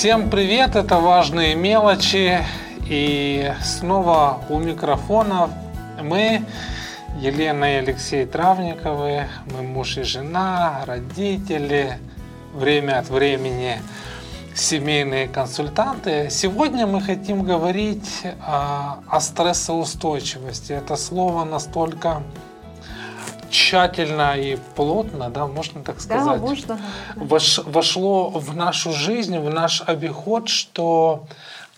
Всем привет, это «Важные мелочи». И снова у микрофона мы, Елена и Алексей Травниковы, мы муж и жена, родители, время от времени семейные консультанты. Сегодня мы хотим говорить о, о стрессоустойчивости. Это слово настолько тщательно и плотно, да, можно так сказать, да, можно. Вош, вошло в нашу жизнь, в наш обиход, что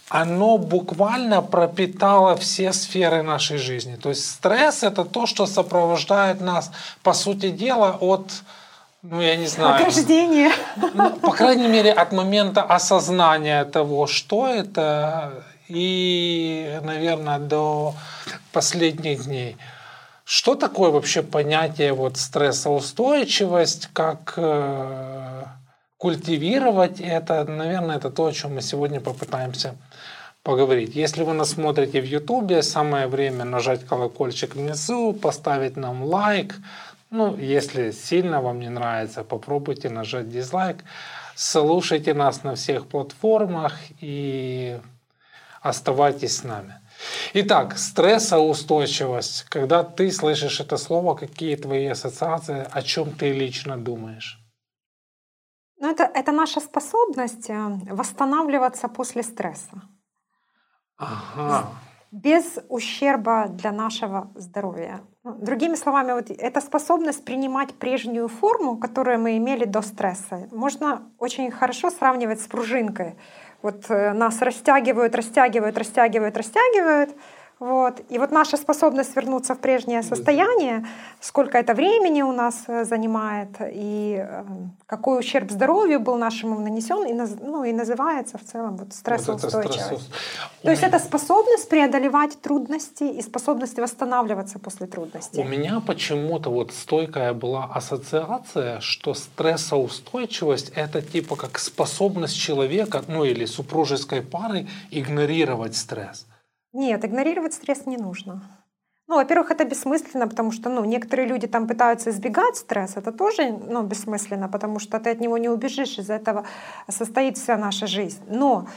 оно буквально пропитало все сферы нашей жизни. То есть стресс это то, что сопровождает нас, по сути дела, от ну, я не знаю. От рождения. Ну, по крайней мере, от момента осознания того, что это, и, наверное, до последних дней. Что такое вообще понятие вот стрессоустойчивость, как э, культивировать это? Наверное, это то, о чем мы сегодня попытаемся поговорить. Если вы нас смотрите в Ютубе, самое время нажать колокольчик внизу, поставить нам лайк. Ну, если сильно вам не нравится, попробуйте нажать дизлайк. Слушайте нас на всех платформах и оставайтесь с нами. Итак, стрессоустойчивость. Когда ты слышишь это слово, какие твои ассоциации, о чем ты лично думаешь? Ну, это, это наша способность э, восстанавливаться после стресса. Ага. Без ущерба для нашего здоровья. Ну, другими словами, вот эта способность принимать прежнюю форму, которую мы имели до стресса, можно очень хорошо сравнивать с пружинкой. Вот э, нас растягивают, растягивают, растягивают, растягивают. Вот. И вот наша способность вернуться в прежнее состояние, сколько это времени у нас э, занимает, и э, какой ущерб здоровью был нашему нанесен, и, ну, и называется в целом вот стрессоустойчивость. Вот То есть это способность преодолевать трудности и способность восстанавливаться после трудностей. У меня почему-то вот стойкая была ассоциация, что стрессоустойчивость это типа как способность человека, ну или супружеской пары игнорировать стресс. Нет, игнорировать стресс не нужно. Ну, во-первых, это бессмысленно, потому что ну, некоторые люди там пытаются избегать стресса. Это тоже ну, бессмысленно, потому что ты от него не убежишь. Из этого состоит вся наша жизнь. Но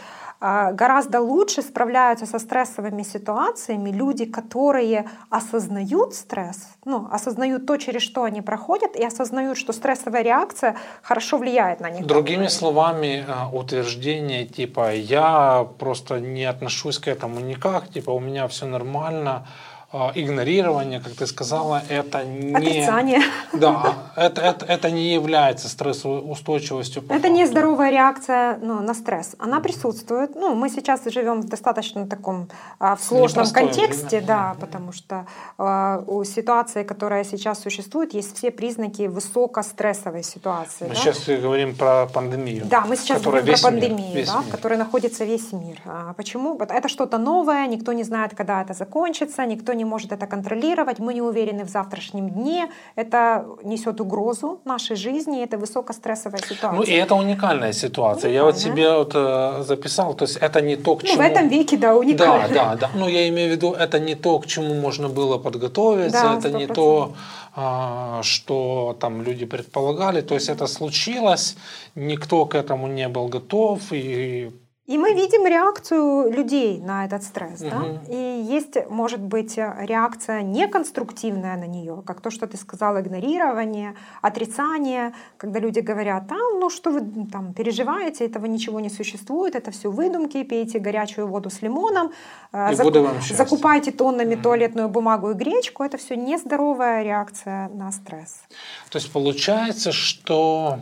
гораздо лучше справляются со стрессовыми ситуациями люди, которые осознают стресс, ну, осознают то, через что они проходят, и осознают, что стрессовая реакция хорошо влияет на них. Другими словами, а, утверждение типа «я просто не отношусь к этому никак», типа «у меня все нормально», а, игнорирование, как ты сказала, это не... Отрицание. Да, это, это, это не является стрессоустойчивостью. Это не здоровая реакция ну, на стресс. Она присутствует. Ну, мы сейчас живем в достаточно таком а, в сложном Непростое контексте, время. да, потому что а, у ситуации, которая сейчас существует, есть все признаки высокострессовой ситуации. Мы да? сейчас говорим про пандемию. Да, мы сейчас говорим про пандемию, мир, да, в которой находится весь мир. А почему? Это что-то новое, никто не знает, когда это закончится, никто не может это контролировать, мы не уверены в завтрашнем дне, это несет угрозу нашей жизни, это высокострессовая ситуация. Ну и это уникальная ситуация. Уникальная. Я вот себе вот э, записал, то есть это не то, к чему... Ну, в этом веке, да, уникально. Да, да, да. Ну я имею в виду, это не то, к чему можно было подготовиться, да, это 100%. не то, а, что там люди предполагали. То есть это случилось, никто к этому не был готов, и и мы видим реакцию людей на этот стресс. Угу. Да? И есть, может быть, реакция неконструктивная на нее, как то, что ты сказал, игнорирование, отрицание, когда люди говорят, а, ну что вы там переживаете, этого ничего не существует, это все выдумки, пейте горячую воду с лимоном, э, и вам закупайте тоннами угу. туалетную бумагу и гречку, это все нездоровая реакция на стресс. То есть получается, что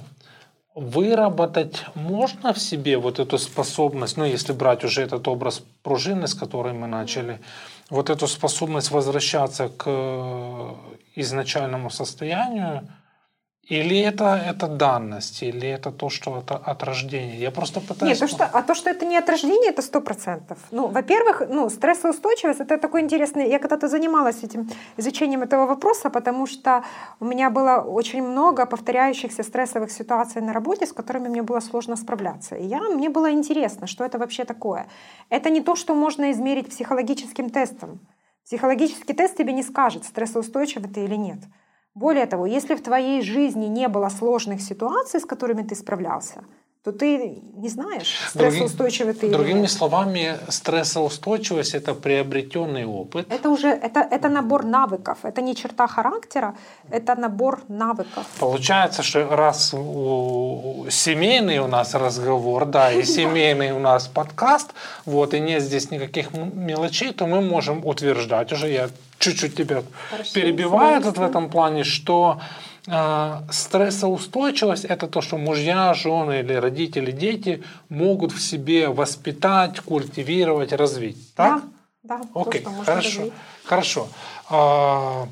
Выработать можно в себе вот эту способность, ну если брать уже этот образ пружины, с которой мы начали, вот эту способность возвращаться к изначальному состоянию, или это, это данность, или это то, что это от рождения? Я просто пытаюсь... Нет, то, что, а то, что это не от рождения, это сто процентов. Ну, во-первых, ну, стрессоустойчивость, это такой интересный... Я когда-то занималась этим изучением этого вопроса, потому что у меня было очень много повторяющихся стрессовых ситуаций на работе, с которыми мне было сложно справляться. И я, мне было интересно, что это вообще такое. Это не то, что можно измерить психологическим тестом. Психологический тест тебе не скажет, стрессоустойчивый ты или нет. Более того, если в твоей жизни не было сложных ситуаций, с которыми ты справлялся, то ты не знаешь, стрессоустойчивый ты Другими или словами, стрессоустойчивость – это приобретенный опыт. Это уже это, это набор навыков. Это не черта характера, это набор навыков. Получается, что раз у, семейный у нас разговор, да, и семейный у нас подкаст, вот, и нет здесь никаких мелочей, то мы можем утверждать, уже я чуть-чуть тебя Хорошо, перебиваю в этом плане, что а, стрессоустойчивость – это то, что мужья, жены или родители, дети могут в себе воспитать, культивировать, развить. Так? Да, да. Окей, okay, хорошо. Развить. Хорошо. А,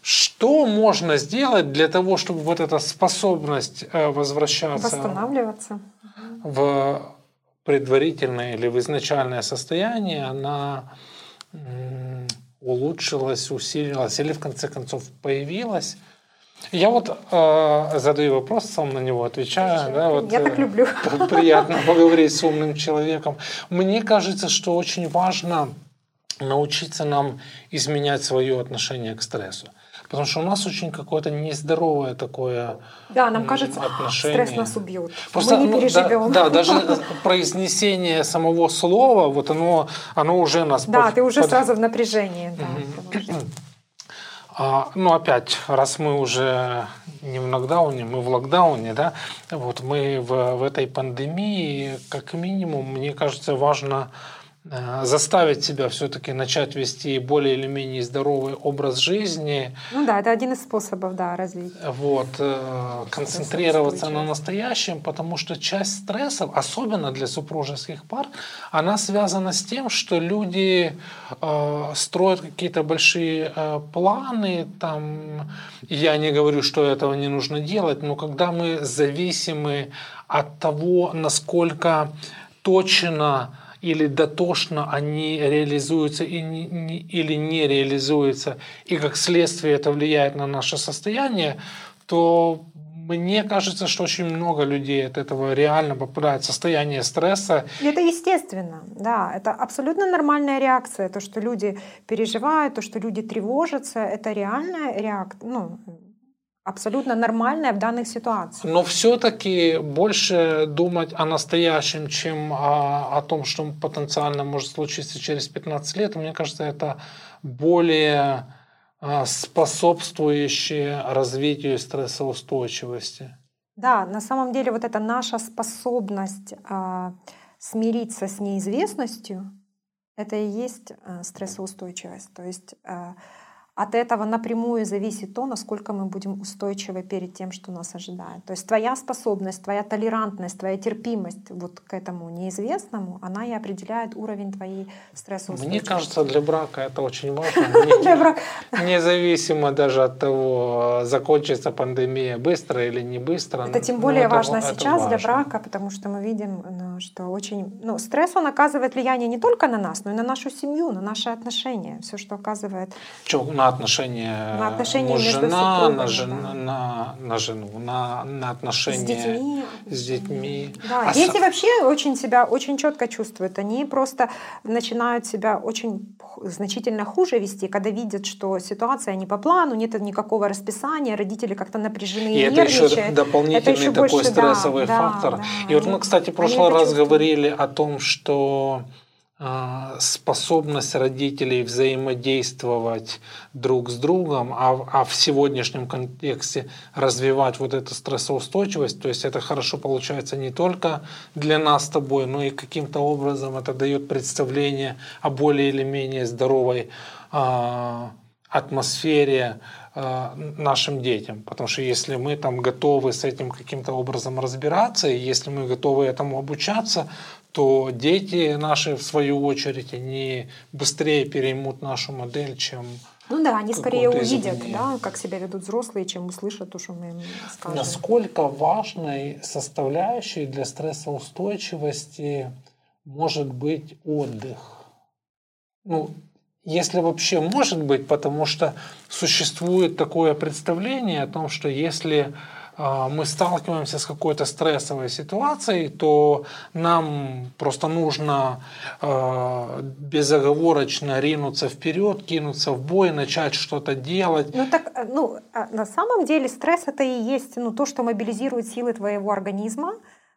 что можно сделать для того, чтобы вот эта способность э, возвращаться восстанавливаться в предварительное или в изначальное состояние, она улучшилась, усилилась или в конце концов появилась? Я вот э, задаю вопрос, сам на него отвечаю. Да, вот, Я так люблю. Приятно поговорить с умным человеком. Мне кажется, что очень важно научиться нам изменять свое отношение к стрессу. Потому что у нас очень какое-то нездоровое такое Да, нам кажется, отношение. стресс нас убьет. Просто, Мы не переживем. Да, да, даже произнесение самого слова, вот оно, оно уже нас... Да, под, ты уже под... сразу в напряжении. Да. А, ну, опять, раз мы уже не в нокдауне, мы в локдауне, да, вот мы в, в этой пандемии, как минимум, мне кажется, важно заставить себя все-таки начать вести более или менее здоровый образ жизни. Ну да, это один из способов да, развития. Вот, э, концентрироваться на настоящем, потому что часть стрессов, особенно для супружеских пар, она связана с тем, что люди э, строят какие-то большие э, планы, там, я не говорю, что этого не нужно делать, но когда мы зависимы от того, насколько точно или дотошно они реализуются и не, не, или не реализуются, и как следствие это влияет на наше состояние, то мне кажется, что очень много людей от этого реально попадает в состояние стресса. Это естественно, да, это абсолютно нормальная реакция. То, что люди переживают, то, что люди тревожатся, это реальная реакция, ну, абсолютно нормальная в данных ситуациях. Но все-таки больше думать о настоящем, чем о, о том, что потенциально может случиться через 15 лет, мне кажется, это более а, способствующее развитию стрессоустойчивости. Да, на самом деле вот эта наша способность э, смириться с неизвестностью, это и есть э, стрессоустойчивость. То есть э, от этого напрямую зависит то, насколько мы будем устойчивы перед тем, что нас ожидает. То есть твоя способность, твоя толерантность, твоя терпимость вот к этому неизвестному, она и определяет уровень твоей стрессоустойчивости. Мне кажется, для брака это очень важно. Независимо даже от того, закончится пандемия быстро или не быстро. Это тем более важно сейчас для брака, потому что мы видим, ну, что очень... Ну, стресс, он оказывает влияние не только на нас, но и на нашу семью, на наши отношения. Все, что оказывает на отношения, на отношения муж-жена, на, жен, да. на, на жену, на, на отношения с детьми. С детьми. Да, а дети с... вообще очень себя очень четко чувствуют. Они просто начинают себя очень значительно хуже вести, когда видят, что ситуация не по плану, нет никакого расписания, родители как-то напряжены и, и это еще дополнительный это еще такой больше, стрессовый да, фактор. Да, и вот мы, кстати, в прошлый раз говорили о том, что способность родителей взаимодействовать друг с другом, а, а в сегодняшнем контексте развивать вот эту стрессоустойчивость, то есть это хорошо получается не только для нас с тобой, но и каким-то образом это дает представление о более или менее здоровой э, атмосфере э, нашим детям. Потому что если мы там готовы с этим каким-то образом разбираться, и если мы готовы этому обучаться, то дети наши, в свою очередь, они быстрее переймут нашу модель, чем ну да, они скорее увидят, да, как себя ведут взрослые, чем услышат то, что мы им скажем. Насколько важной составляющей для стрессоустойчивости может быть отдых? Ну, если вообще может быть, потому что существует такое представление о том, что если мы сталкиваемся с какой-то стрессовой ситуацией, то нам просто нужно э, безоговорочно ринуться вперед, кинуться в бой, начать что-то делать. Ну так, ну, а на самом деле стресс это и есть ну, то, что мобилизирует силы твоего организма,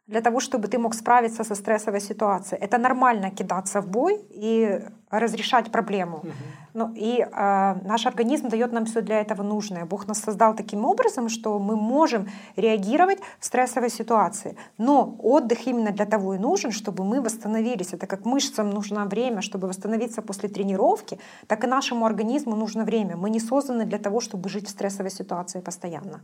для того, чтобы ты мог справиться со стрессовой ситуацией. Это нормально кидаться в бой и разрешать проблему. Угу. Ну, и э, наш организм дает нам все для этого нужное. Бог нас создал таким образом, что мы можем реагировать в стрессовой ситуации. Но отдых именно для того и нужен, чтобы мы восстановились. Это как мышцам нужно время, чтобы восстановиться после тренировки, так и нашему организму нужно время. Мы не созданы для того, чтобы жить в стрессовой ситуации постоянно.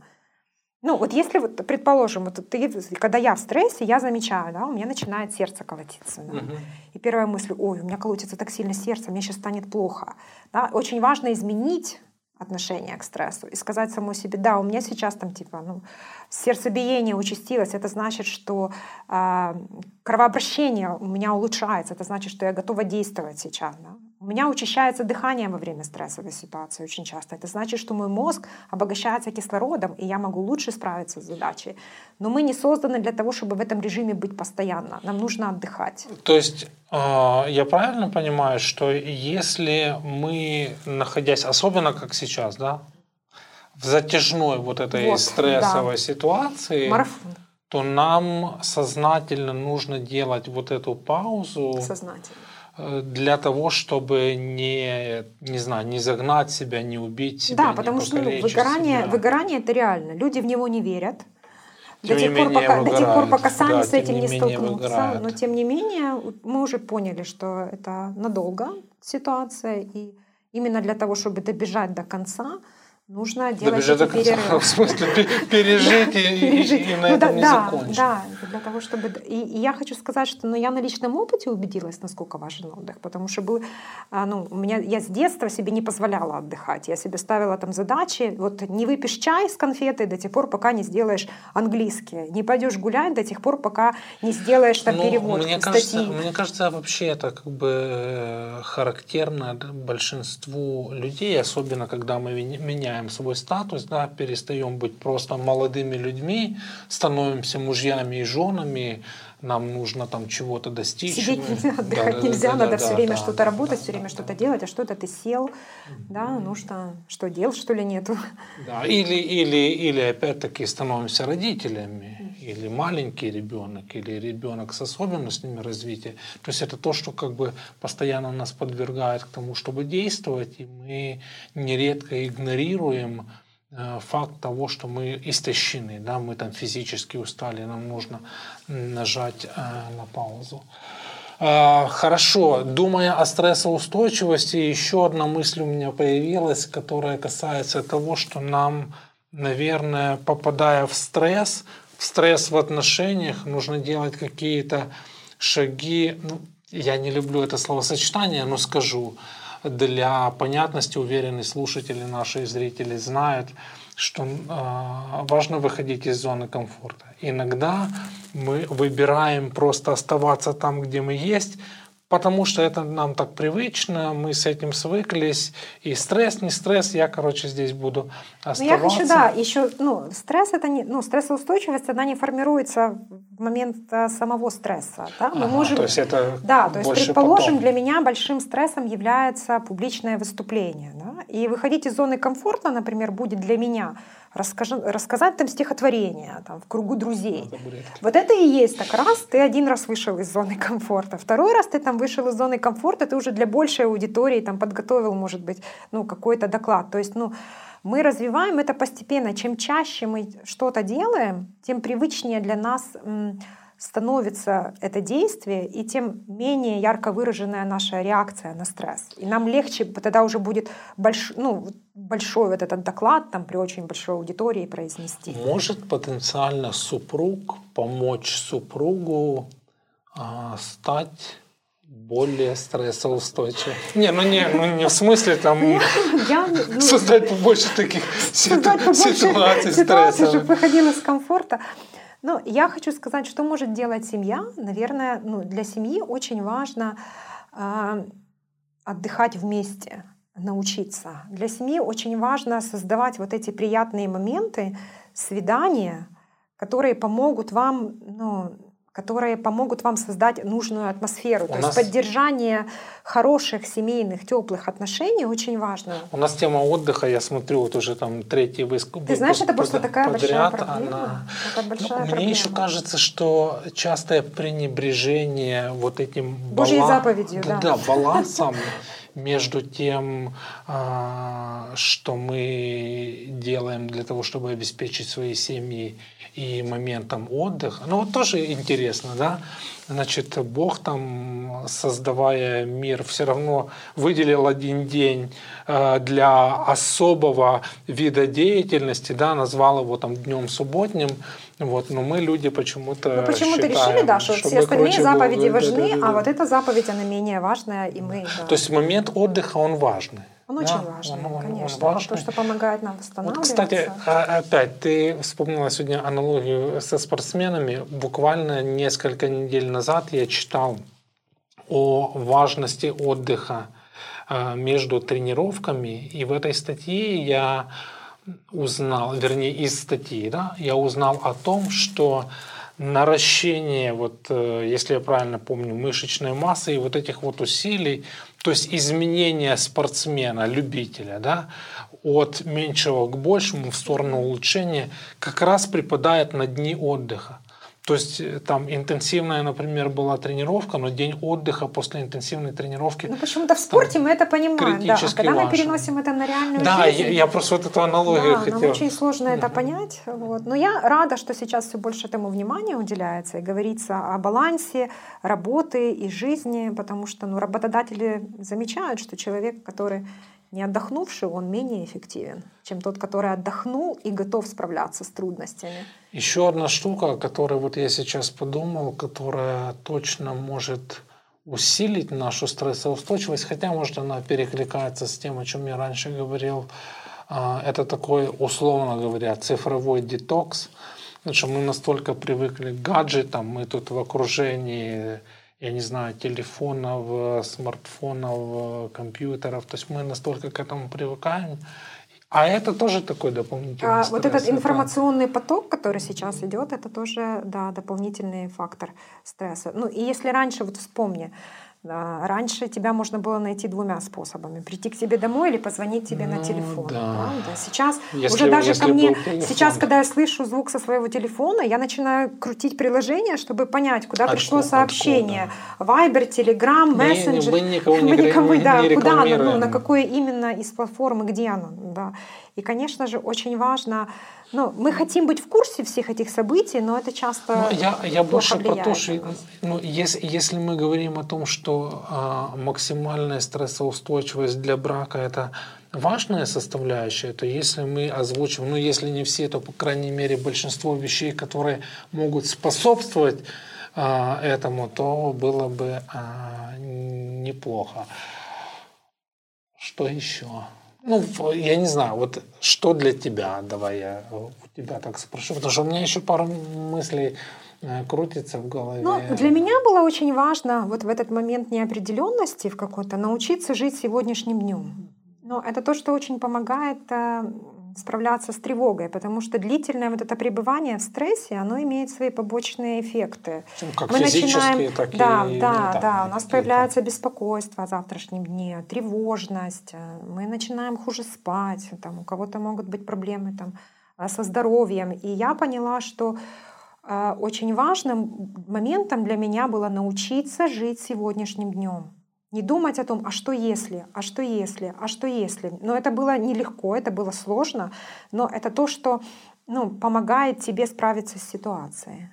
Ну, вот если, вот, предположим, вот ты, когда я в стрессе, я замечаю, да, у меня начинает сердце колотиться. Да, угу. И первая мысль, ой, у меня колотится так сильно сердце, мне сейчас станет плохо. Да, очень важно изменить отношение к стрессу и сказать самой себе, да, у меня сейчас там типа, ну, сердцебиение участилось, это значит, что э, кровообращение у меня улучшается, это значит, что я готова действовать сейчас. Да? У меня учащается дыхание во время стрессовой ситуации очень часто. Это значит, что мой мозг обогащается кислородом, и я могу лучше справиться с задачей. Но мы не созданы для того, чтобы в этом режиме быть постоянно. Нам нужно отдыхать. То есть а, я правильно понимаю, что если мы, находясь, особенно как сейчас, да, в затяжной вот этой вот, стрессовой да. ситуации, Марафон. то нам сознательно нужно делать вот эту паузу. Сознательно для того, чтобы не, не знаю, не загнать себя, не убить себя. Да, потому что ну, выгорание, себя. выгорание это реально. Люди в него не верят. Тем до тех, пор, пока, до тех пор, пока сами да, с этим не, не столкнутся. Выгорают. Но тем не менее, мы уже поняли, что это надолго ситуация. И именно для того, чтобы добежать до конца, нужно делать эти перерывы. В смысле, пережить и, на ну этом не закончить. Да, для того, чтобы... И, я хочу сказать, что ну, я на личном опыте убедилась, насколько важен отдых, потому что был, а, ну, у меня, я с детства себе не позволяла отдыхать. Я себе ставила там задачи, вот не выпьешь чай с конфетой до тех пор, пока не сделаешь английский, не пойдешь гулять до тех пор, пока не сделаешь там ну, перевод мне кажется, мне кажется, вообще это как бы э, характерно большинству людей, особенно когда мы меняем меняем свой статус, да, перестаем быть просто молодыми людьми, становимся мужьями и женами, нам нужно там чего-то достичь. Сидеть нельзя, отдыхать да, нельзя, да, надо да, все время да, что-то да, работать, да, все время да, что-то да. делать, а что-то ты сел, да, нужно, что дел, что ли, нету. Да, или, или, или опять-таки становимся родителями, или маленький ребенок, или ребенок с особенностями развития. То есть это то, что как бы постоянно нас подвергает к тому, чтобы действовать, и мы нередко игнорируем Э, факт того, что мы истощены, да, мы там физически устали, нам нужно нажать э, на паузу. Э, хорошо, думая о стрессоустойчивости, еще одна мысль у меня появилась, которая касается того, что нам, наверное, попадая в стресс, стресс в отношениях, нужно делать какие-то шаги. Ну, я не люблю это словосочетание, но скажу для понятности уверенные слушатели, наши зрители знают, что э, важно выходить из зоны комфорта. Иногда мы выбираем просто оставаться там, где мы есть, потому что это нам так привычно, мы с этим свыклись, и стресс, не стресс, я, короче, здесь буду оставаться. Ну, я хочу, да, еще, ну, стресс это не, ну, стрессоустойчивость, она не формируется в момент э, самого стресса, да, мы ага, можем, то есть это да, то есть, предположим, потом. для меня большим стрессом является публичное выступление, да, и выходить из зоны комфорта, например, будет для меня расскажи, рассказать там стихотворение там, в кругу друзей. вот это и есть так. Раз, ты один раз вышел из зоны комфорта. Второй раз ты там вышел из зоны комфорта, ты уже для большей аудитории там подготовил, может быть, ну, какой-то доклад. То есть, ну, мы развиваем это постепенно. Чем чаще мы что-то делаем, тем привычнее для нас становится это действие, и тем менее ярко выраженная наша реакция на стресс. И нам легче тогда уже будет больш, ну, большой вот этот доклад там при очень большой аудитории произнести. Может потенциально супруг помочь супругу а, стать более стрессоустойчивым. Не, ну не, ну не в смысле там я, ну, создать побольше таких ситуаций стресса. чтобы выходил из комфорта. Ну, я хочу сказать, что может делать семья. Наверное, ну, для семьи очень важно э, отдыхать вместе, научиться. Для семьи очень важно создавать вот эти приятные моменты, свидания, которые помогут вам ну, которые помогут вам создать нужную атмосферу. У То нас- есть поддержание хороших семейных, теплых отношений очень важно. У нас тема отдыха, я смотрю, вот уже там третий выпуск. Ты знаешь, это просто под- такая большая подряд, проблема. она- Это большая Ну, Мне проблема. еще кажется, что частое пренебрежение вот этим Божьей бала- заповедью, да, да. балансом между тем, а, что мы делаем для того, чтобы обеспечить свои семьи и моментом отдыха. Ну вот тоже интересно, да? Значит, Бог там, создавая мир, все равно выделил один день э, для особого вида деятельности, да, назвал его там днем субботним. Вот, но мы люди почему-то Мы почему-то считаем, решили, да, что все остальные заповеди Бога. важны, Да-да-да-да. а вот эта заповедь, она менее важная, и мы... да. То есть момент отдыха, он важный. Он да? очень важный, Он- он- он конечно. важный. То, что помогает нам Вот, восстанавливаться. кстати, а- опять, ты вспомнила сегодня аналогию со спортсменами. Буквально несколько недель назад я читал о важности отдыха а, между тренировками. И в этой статье я узнал, вернее, из статьи, да, я узнал о том, что наращение, вот, э, если я правильно помню, мышечной массы и вот этих вот усилий, то есть изменение спортсмена, любителя, да, от меньшего к большему в сторону улучшения, как раз припадает на дни отдыха. То есть э, там интенсивная, например, была тренировка, но день отдыха после интенсивной тренировки. Ну, почему-то в спорте мы это понимаем, да. А когда мы важно. переносим это на реальную Да, жизнь... я, я просто вот эту аналогию Да, хотел. нам очень сложно это понять. Вот. Но я рада, что сейчас все больше этому внимания уделяется и говорится о балансе работы и жизни, потому что ну, работодатели замечают, что человек, который не отдохнувший, он менее эффективен, чем тот, который отдохнул и готов справляться с трудностями. Еще одна штука, о которой вот я сейчас подумал, которая точно может усилить нашу стрессоустойчивость, хотя, может, она перекликается с тем, о чем я раньше говорил, а, это такой, условно говоря, цифровой детокс. Потому что мы настолько привыкли к гаджетам, мы тут в окружении, я не знаю, телефонов, смартфонов, компьютеров, то есть мы настолько к этому привыкаем. А это тоже такой дополнительный А стресс. вот этот Это- информационный поток, который сейчас идет, это тоже да, дополнительный фактор стресса. Ну и если раньше, вот вспомни, раньше тебя можно было найти двумя способами: прийти к тебе домой или позвонить тебе на Ну, телефон. да. правда? Сейчас Если- уже даже ко мне, сейчас, когда я слышу звук со своего телефона, я начинаю крутить приложение, чтобы понять, куда пришло Откуда- сообщение. Вайбер, Телеграм, Мы- мессенджер. мы никого не Мы никого, не да, куда оно, ну, на какое именно из платформы, где оно. Да. И, конечно же, очень важно, ну, мы хотим быть в курсе всех этих событий, но это часто Ну, я, я больше про то, что ну, если, если мы говорим о том, что а, максимальная стрессоустойчивость для брака это важная составляющая, то если мы озвучим, ну если не все, то по крайней мере большинство вещей, которые могут способствовать а, этому, то было бы а, неплохо. Что еще? Ну, я не знаю, вот что для тебя, давай я у тебя так спрошу, потому что у меня еще пару мыслей э, крутится в голове. Ну, для меня было очень важно вот в этот момент неопределенности в какой-то научиться жить сегодняшним днем. Но это то, что очень помогает э, справляться с тревогой, потому что длительное вот это пребывание в стрессе, оно имеет свои побочные эффекты. Ну, как Мы начинаем, так и да, да, да, у нас появляется беспокойство о завтрашнем дне, тревожность, э, мы начинаем хуже спать, там у кого-то могут быть проблемы там э, со здоровьем, и я поняла, что э, очень важным моментом для меня было научиться жить сегодняшним днем. Не думать о том, а что если, а что если, а что если. Но это было нелегко, это было сложно, но это то, что ну, помогает тебе справиться с ситуацией.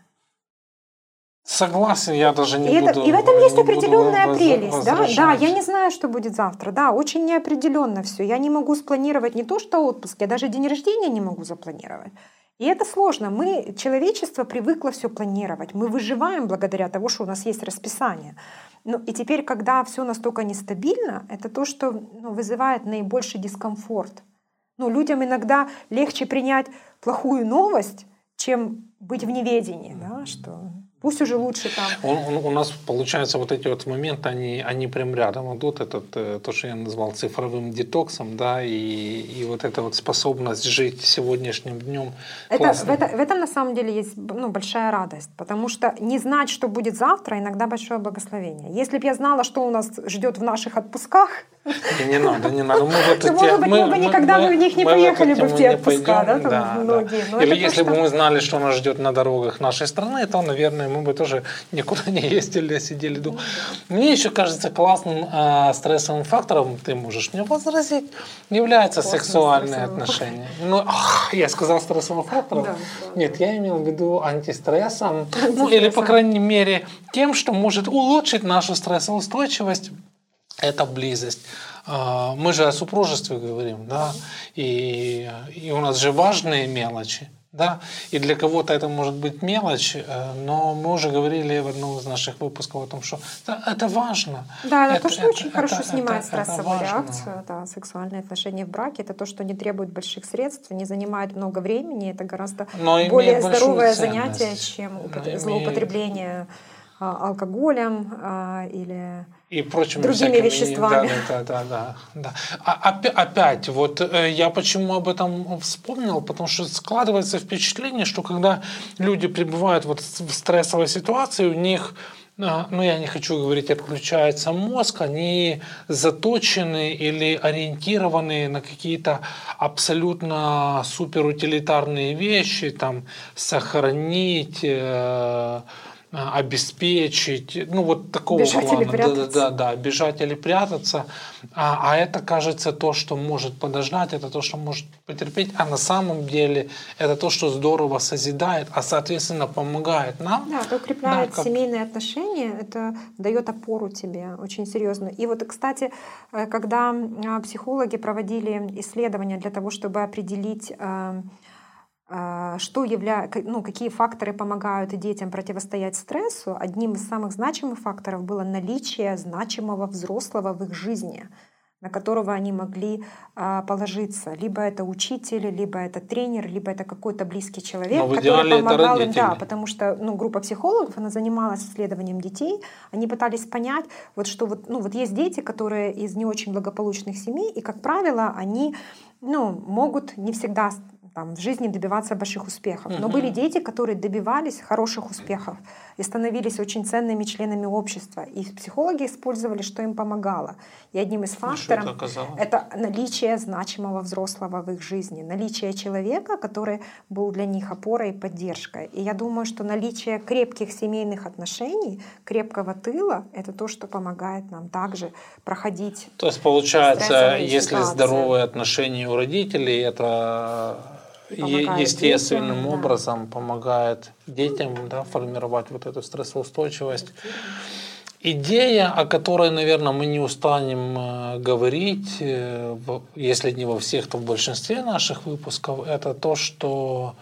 Согласен, я даже не И, это- буду... и в этом есть не буду определенная прелесть. Да? да, я не знаю, что будет завтра. Да, очень неопределенно все. Я не могу спланировать не то, что отпуск, я даже день рождения не могу запланировать. И это сложно. Мы, человечество привыкло все планировать. Мы выживаем благодаря тому, что у нас есть расписание. Ну, и теперь, когда все настолько нестабильно, это то, что ну, вызывает наибольший дискомфорт. Ну, людям иногда легче принять плохую новость, чем быть в неведении, да, что Пусть уже лучше там. Он, он, у нас, получается, вот эти вот моменты, они, они прям рядом идут. Это э, то, что я назвал цифровым детоксом, да, и, и вот эта вот способность жить сегодняшним днем. Это, в, это, в этом на самом деле есть ну, большая радость, потому что не знать, что будет завтра, иногда большое благословение. Если бы я знала, что у нас ждет в наших отпусках, не надо, не надо. Мы вот эти, может быть, мы, мы бы никогда мы, в них не поехали бы в те отпуска, да, там да, многие. Да. Или если бы мы знали, что нас ждет на дорогах нашей страны, то, наверное, мы бы тоже никуда не ездили, а сидели дома. Мне еще кажется классным э, стрессовым фактором, ты можешь мне возразить, является Классным сексуальные отношения. Ну, ах, я сказал стрессовым фактором. Да, да. Нет, я имел в виду антистрессом. Ну, или, по крайней мере, тем, что может улучшить нашу стрессоустойчивость это близость. А, мы же о супружестве говорим, да, и, и у нас же важные мелочи, да, и для кого-то это может быть мелочь, э, но мы уже говорили в одном из наших выпусков о том, что это, это важно. Да, это, это то, что это, очень это, хорошо это, снимает это, стрессовую это реакцию, да, сексуальные отношения в браке, это то, что не требует больших средств, не занимает много времени, это гораздо но более здоровое занятие, чем злоупотребление а, алкоголем а, или и прочими другими веществами. Да, да, да, да, А, опять, вот э, я почему об этом вспомнил, потому что складывается впечатление, что когда люди пребывают вот в стрессовой ситуации, у них а, ну, я не хочу говорить, отключается мозг, они заточены или ориентированы на какие-то абсолютно суперутилитарные вещи, там, сохранить, э, а, обеспечить, ну вот такого бежать плана, или прятаться. да, да, да, бежать или прятаться, а, а это кажется то, что может подождать, это то, что может потерпеть, а на самом деле это то, что здорово созидает, а соответственно помогает нам. Да, это укрепляет да, как... семейные отношения, это дает опору тебе очень серьезно. И вот, кстати, э, когда а, психологи проводили исследования для того, чтобы определить э, что явля... ну, какие факторы помогают детям противостоять стрессу, одним из самых значимых факторов было наличие значимого взрослого в их жизни, на которого они могли а, положиться. Либо это учитель, либо это тренер, либо это какой-то близкий человек, Но который помогал им. Да, потому что ну, группа психологов, она занималась исследованием детей, они пытались понять, вот что вот, ну, вот есть дети, которые из не очень благополучных семей, и, как правило, они ну, могут не всегда там, в жизни добиваться больших успехов. Но были дети, которые добивались хороших успехов и становились очень ценными членами общества. И психологи использовали, что им помогало. И одним из факторов это, это наличие значимого взрослого в их жизни, наличие человека, который был для них опорой и поддержкой. И я думаю, что наличие крепких семейных отношений, крепкого тыла — это то, что помогает нам также проходить. То есть получается, если ситуации. здоровые отношения у родителей, это естественным детям, образом да. помогает детям да, формировать вот эту стрессоустойчивость. Идея, о которой, наверное, мы не устанем э, говорить, э, если не во всех, то в большинстве наших выпусков, это то, что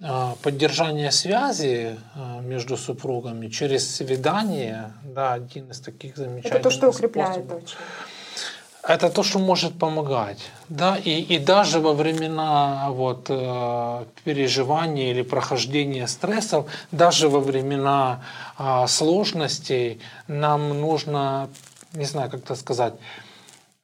э, поддержание связи между супругами через свидание, да, один из таких замечательных Это то, что укрепляет способов. очень это то, что может помогать. Да? И, и даже во времена вот, э, переживания или прохождения стрессов, даже во времена э, сложностей нам нужно, не знаю, как это сказать,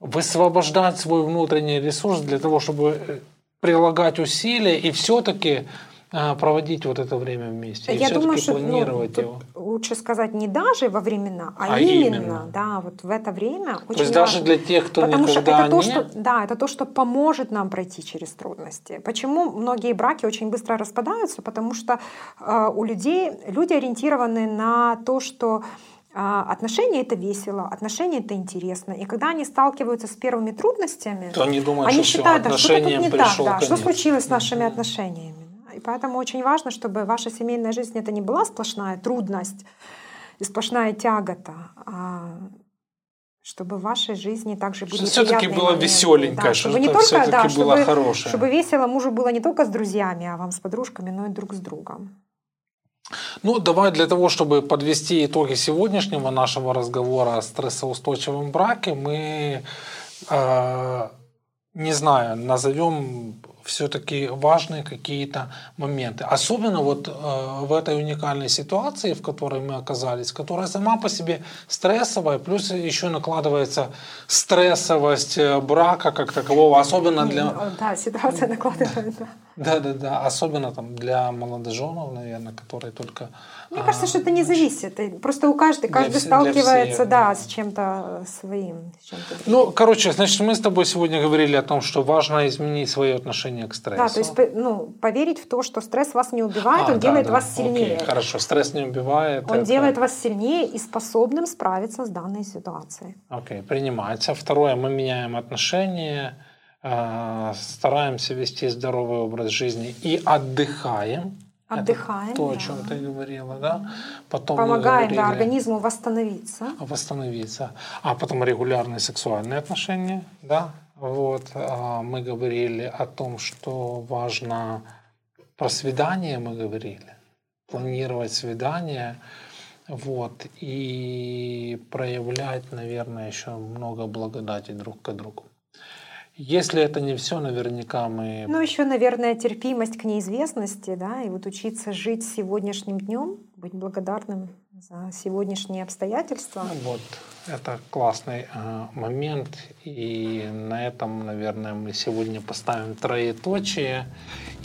высвобождать свой внутренний ресурс для того, чтобы э, прилагать усилия и все-таки проводить вот это время вместе. Я думаю, что ну, его. лучше сказать не даже во времена, а, а именно, именно, да, вот в это время. То очень есть важно. даже для тех, кто Потому никогда что это не... то, что, да, это то, что поможет нам пройти через трудности. Почему многие браки очень быстро распадаются? Потому что э, у людей люди ориентированы на то, что а, Отношения это весело, отношения это интересно. И когда они сталкиваются с первыми трудностями, то они думают, они что считают, да, что-то тут не так, да, что случилось с нашими отношениями. И поэтому очень важно, чтобы ваша семейная жизнь это не была сплошная трудность и сплошная тягота, а чтобы в вашей жизни также были все-таки было веселенько, да, чтобы не только, да, было чтобы, хорошее. чтобы весело мужу было не только с друзьями, а вам с подружками, но и друг с другом. Ну, давай для того, чтобы подвести итоги сегодняшнего нашего разговора о стрессоустойчивом браке, мы, э, не знаю, назовем все-таки важны какие-то моменты. Особенно вот э, в этой уникальной ситуации, в которой мы оказались, которая сама по себе стрессовая, плюс еще накладывается стрессовость э, брака как такового, особенно для... Ну, да, ситуация накладывается. Да, да, да, особенно там для молодоженов, наверное, которые только мне кажется, что это не зависит. Просто у каждого, каждый для, сталкивается, для да, с чем-то своим. С чем ну, короче, значит, мы с тобой сегодня говорили о том, что важно изменить свое отношение к стрессу. Да, то есть, ну, поверить в то, что стресс вас не убивает, а, он да, делает да. вас сильнее. Окей, хорошо, стресс не убивает. Он это... делает вас сильнее и способным справиться с данной ситуацией. Окей, принимается. Второе, мы меняем отношения э, стараемся вести здоровый образ жизни и отдыхаем. Отдыхаем. Это то, о чем да. ты говорила, да? Потом Помогаем да, организму восстановиться. Восстановиться. А потом регулярные сексуальные отношения, да? Вот. А мы говорили о том, что важно про свидание мы говорили. Планировать свидание. Вот. И проявлять, наверное, еще много благодати друг к другу. Если это не все, наверняка мы... Ну, еще, наверное, терпимость к неизвестности, да, и вот учиться жить сегодняшним днем, быть благодарным за сегодняшние обстоятельства. Ну, вот, это классный э, момент, и на этом, наверное, мы сегодня поставим троеточие.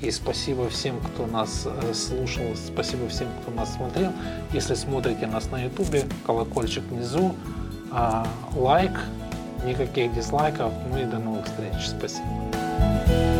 И спасибо всем, кто нас э, слушал, спасибо всем, кто нас смотрел. Если смотрите нас на ютубе, колокольчик внизу, э, лайк, никаких дизлайков. Ну и до новых встреч. Спасибо.